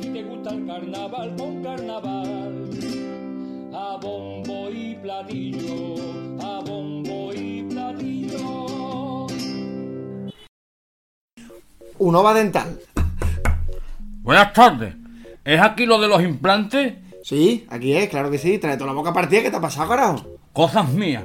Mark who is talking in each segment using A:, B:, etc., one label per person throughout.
A: Te gusta el carnaval con carnaval, a bombo y platillo, a bombo y platillo.
B: Unova Dental.
C: Buenas tardes. ¿Es aquí lo de los implantes?
B: Sí, aquí es, claro que sí. Trae toda la boca partida. ¿Qué te ha pasado, carajo?
C: Cosas mías.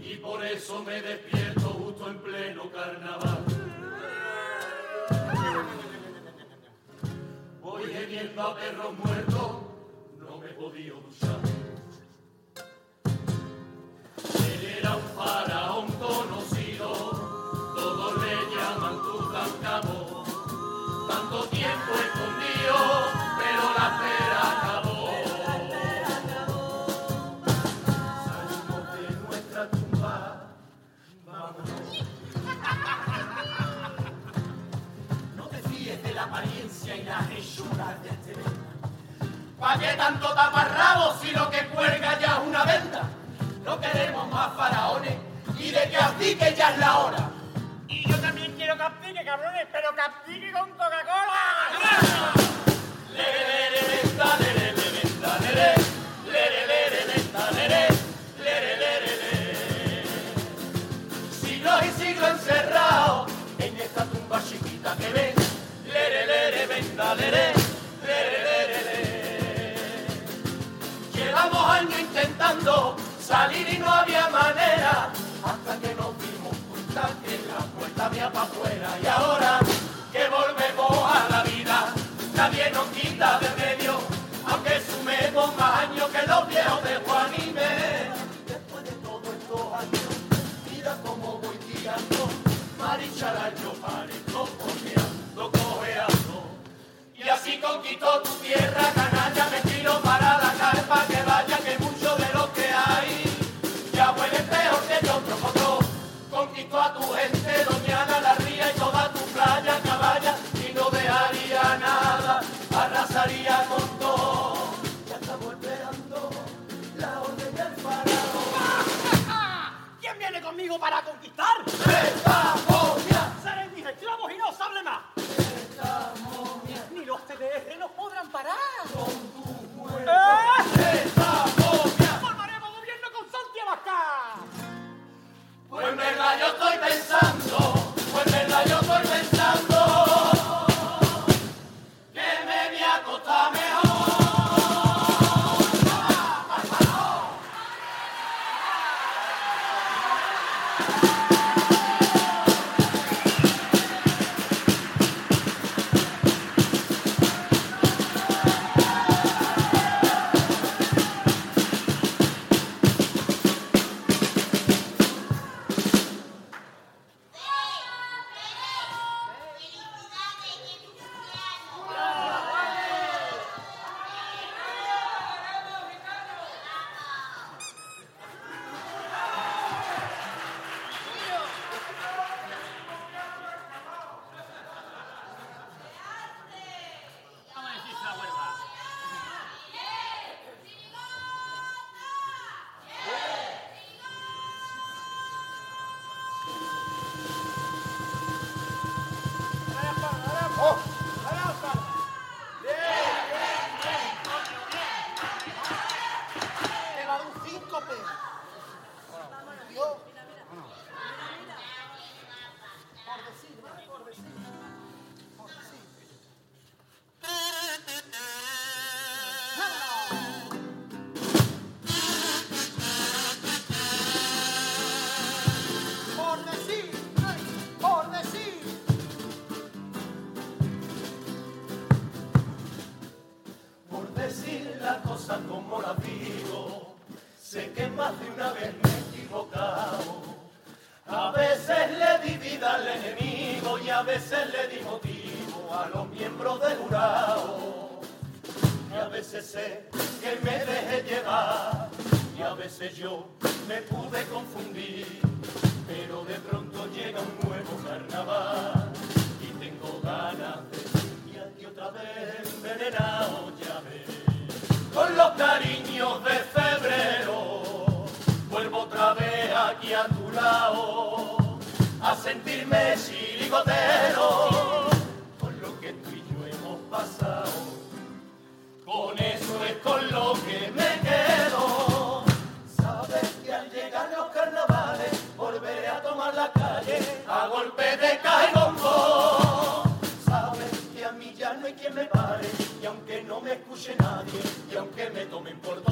A: Y por eso me despierto justo en pleno carnaval. Voy gemiendo a perros muertos, no me he ¿Pa' qué tanto taparrabo si lo que cuelga ya es una venda? No queremos más faraones y de que abdique ya es la hora.
D: Y yo también quiero que abdique, cabrones, pero que abdique con Coca-Cola.
A: Siglos y siglos encerrados en esta tumba chiquita que ves. Lere, lere, venda, lere, intentando salir y no había manera. Hasta que nos dimos cuenta que la puerta había para afuera. Y ahora que volvemos a la vida nadie nos quita de medio aunque sumemos más años aquí a tu lado a sentirme chirigotero con lo que tú y yo hemos pasado. Con eso es con lo que me quedo. Sabes que al llegar los carnavales volveré a tomar la calle a golpe de caja y bombo. Sabes que a mí ya no hay quien me pare y aunque no me escuche nadie y aunque me tomen por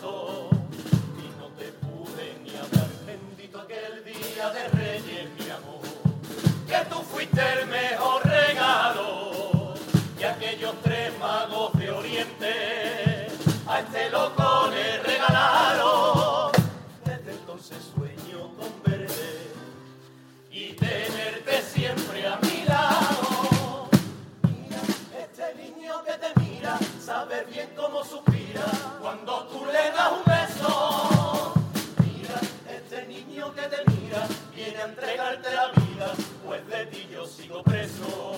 A: y no te pude ni hablar. Bendito aquel día de Reyes, mi amor, que tú fuiste el mejor. viene a entregarte la vida, pues de ti yo sigo preso.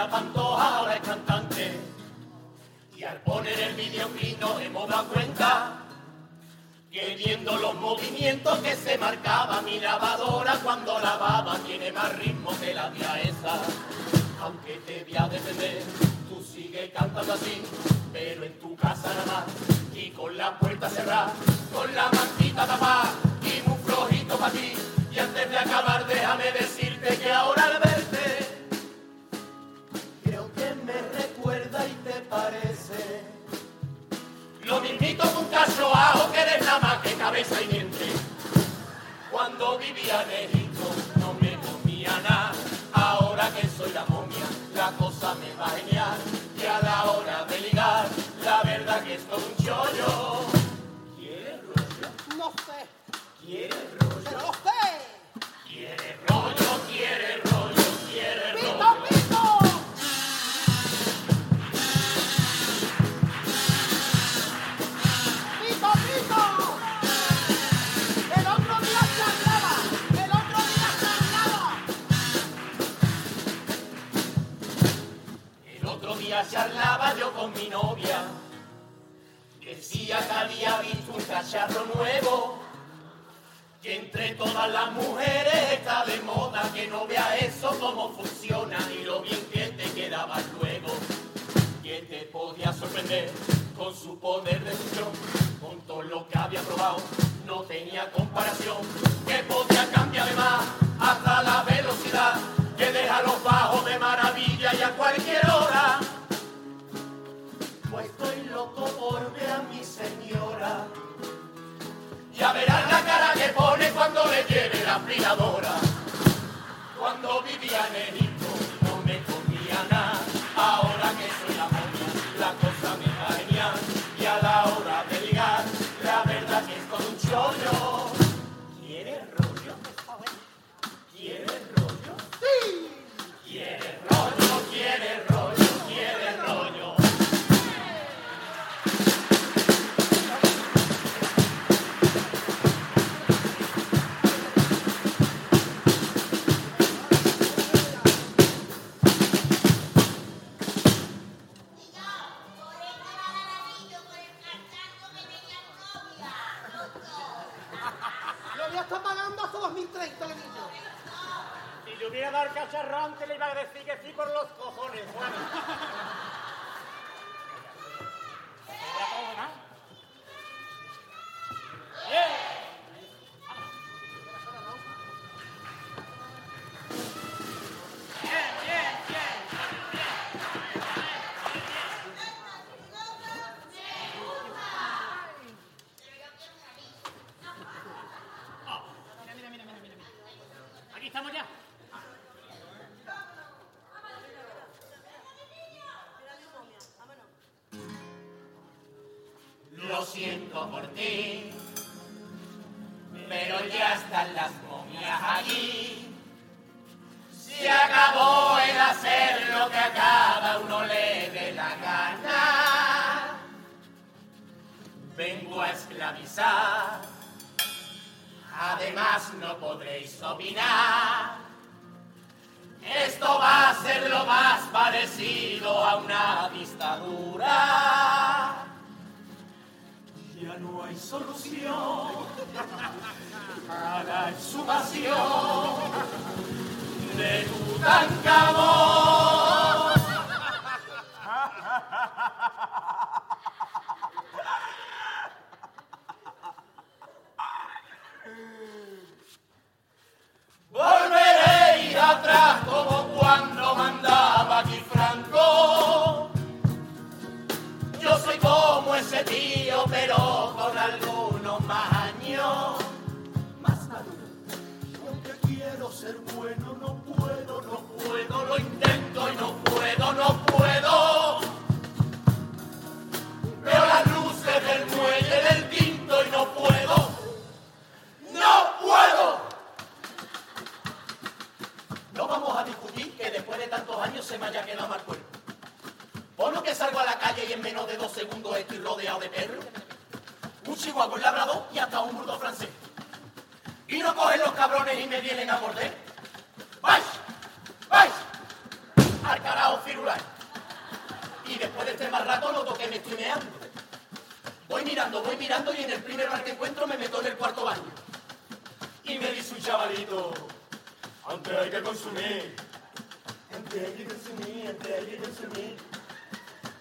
A: Ahora es cantante. Y al poner el videoclip nos hemos dado cuenta que viendo los movimientos que se marcaba mi lavadora cuando lavaba tiene más ritmo que la tía esa. Aunque te voy a defender, tú sigue cantando así, pero en tu casa nada más. Y con la puerta cerrada, con la mantita tapada y muy flojito para ti. Y antes de acabar, déjame decirte que ahora al Un cacho ajo que eres nada más que cabeza y vientre. Cuando vivía en Egipto no me comía nada. Ahora que soy la momia, la cosa me va genial. Y a la hora de ligar, la verdad que es todo un chollo. ¿Quieres rollo?
E: No sé,
A: ¿Quieres nuevo. Que entre todas las mujeres está de moda. Que no vea eso cómo funciona y lo bien que te quedaba luego. Que te podía sorprender con su poder de fusión. Con todo lo que había probado no tenía comparación. Que podía cambiar de más hasta la velocidad. Que deja los bajos de maravilla y a cualquier hora. Pues estoy loco por ver a mi señora. Ya verás la cara que pone cuando le lleve la aspiradora. Cuando vivía en siento por ti, pero ya están las momias allí. Se acabó el hacer lo que a cada uno le dé la gana. Vengo a esclavizar, además no podréis opinar. Esto va a ser lo más parecido a una hay solución a la exhumación de Tutankamón. Más maduro. Y aunque quiero ser bueno, no puedo, no puedo. Lo intento y no puedo,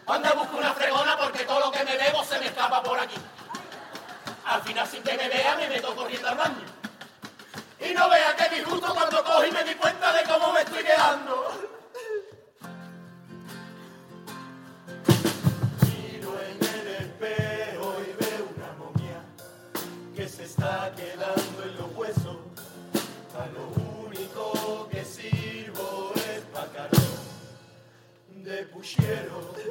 A: Anda, busco una fregona porque todo lo que me bebo se me escapa por aquí. Al final, sin que me vea, me meto corriendo al baño. Y no vea que disgusto cuando cojo y me di cuenta de cómo me estoy quedando. Miro en el espejo y veo una momia que se está quedando en los huesos. A lo único que sirvo es
F: para
A: de puchero.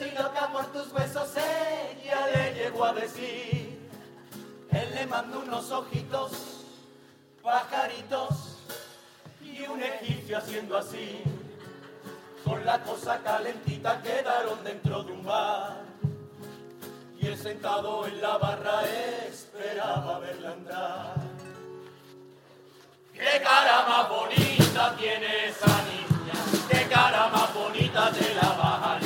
A: estoy loca por tus besos, ella le llegó a decir. Él le mandó unos ojitos, pajaritos y un egipcio haciendo así. Con la cosa calentita quedaron dentro de un bar. Y él sentado en la barra esperaba verla andar. ¡Qué cara más bonita tiene esa niña! ¡Qué cara más bonita de
E: la
A: baja!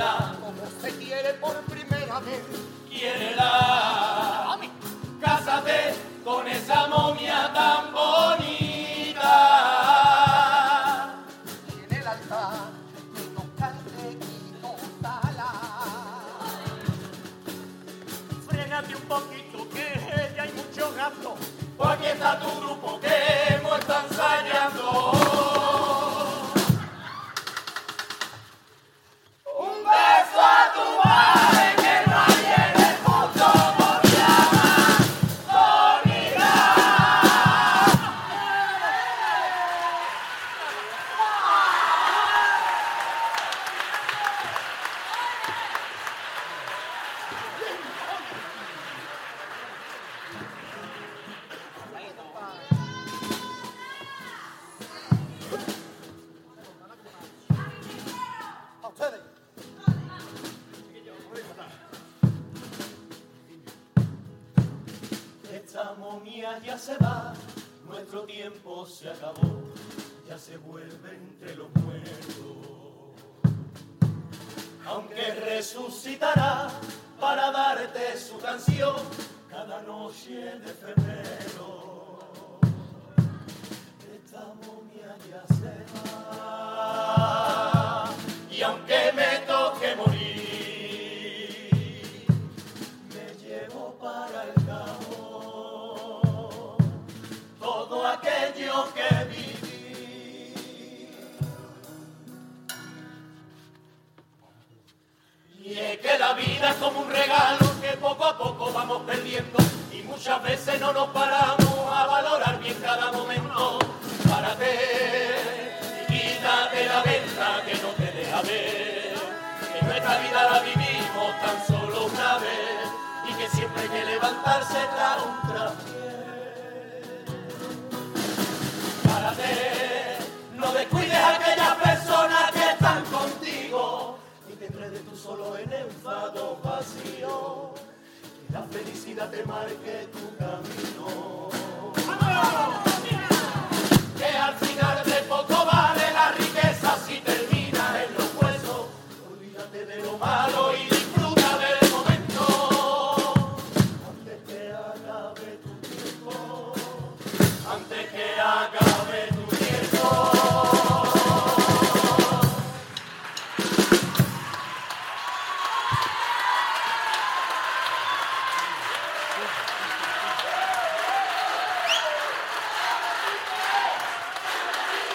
E: Como se quiere por primera vez,
A: quiérela. Cásate con esa momia tan bonita.
E: Y en el altar, tocarte y tocala.
D: Frenate un poquito, que ya hay mucho gasto.
A: Porque está tu grupo que hemos están ensayando. Poco a poco vamos perdiendo y muchas veces no nos paramos a valorar bien cada momento. Vida la vivimos tan solo una vez y que siempre hay que levantarse da un traspié. Párate, no descuides a aquellas personas que están contigo y te enredes tú solo en enfado vacío. Que la felicidad te marque tu.